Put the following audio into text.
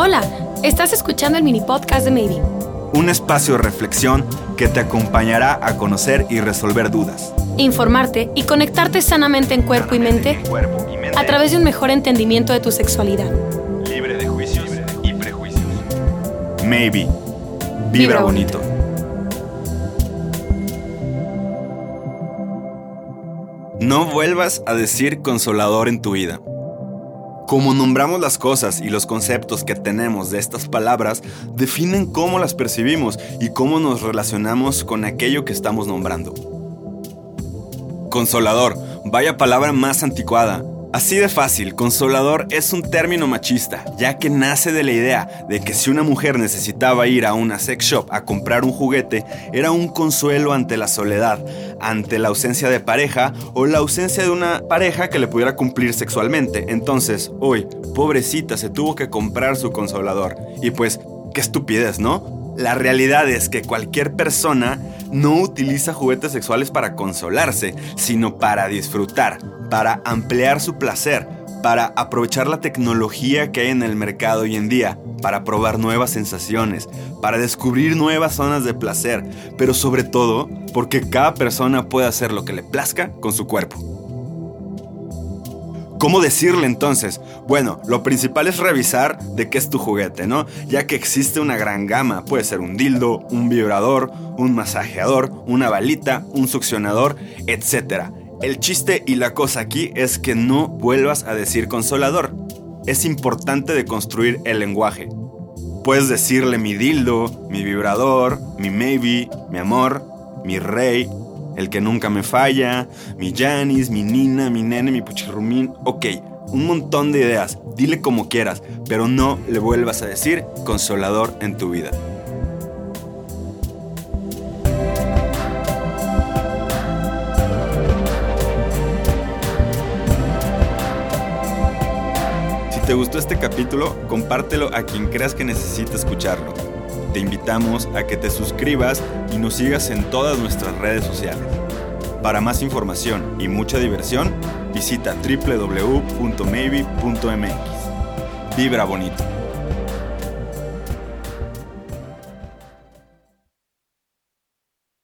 Hola, estás escuchando el mini podcast de Maybe. Un espacio de reflexión que te acompañará a conocer y resolver dudas. Informarte y conectarte sanamente en cuerpo y mente a través de un mejor entendimiento de tu sexualidad. Libre de juicios y prejuicios. Maybe. Vibra bonito. No vuelvas a decir consolador en tu vida. Como nombramos las cosas y los conceptos que tenemos de estas palabras definen cómo las percibimos y cómo nos relacionamos con aquello que estamos nombrando. Consolador, vaya palabra más anticuada. Así de fácil, consolador es un término machista, ya que nace de la idea de que si una mujer necesitaba ir a una sex shop a comprar un juguete, era un consuelo ante la soledad, ante la ausencia de pareja o la ausencia de una pareja que le pudiera cumplir sexualmente. Entonces, hoy, pobrecita, se tuvo que comprar su consolador. Y pues, qué estupidez, ¿no? La realidad es que cualquier persona no utiliza juguetes sexuales para consolarse, sino para disfrutar, para ampliar su placer, para aprovechar la tecnología que hay en el mercado hoy en día, para probar nuevas sensaciones, para descubrir nuevas zonas de placer, pero sobre todo porque cada persona puede hacer lo que le plazca con su cuerpo. ¿Cómo decirle entonces? Bueno, lo principal es revisar de qué es tu juguete, ¿no? Ya que existe una gran gama, puede ser un dildo, un vibrador, un masajeador, una balita, un succionador, etc. El chiste y la cosa aquí es que no vuelvas a decir consolador. Es importante de construir el lenguaje. Puedes decirle mi dildo, mi vibrador, mi maybe, mi amor, mi rey, el que nunca me falla, mi Janis, mi Nina, mi nene, mi puchirrumín. Ok, un montón de ideas. Dile como quieras, pero no le vuelvas a decir consolador en tu vida. Si te gustó este capítulo, compártelo a quien creas que necesite escucharlo. Te invitamos a que te suscribas y nos sigas en todas nuestras redes sociales. Para más información y mucha diversión, visita www.maybe.mx. Vibra bonito.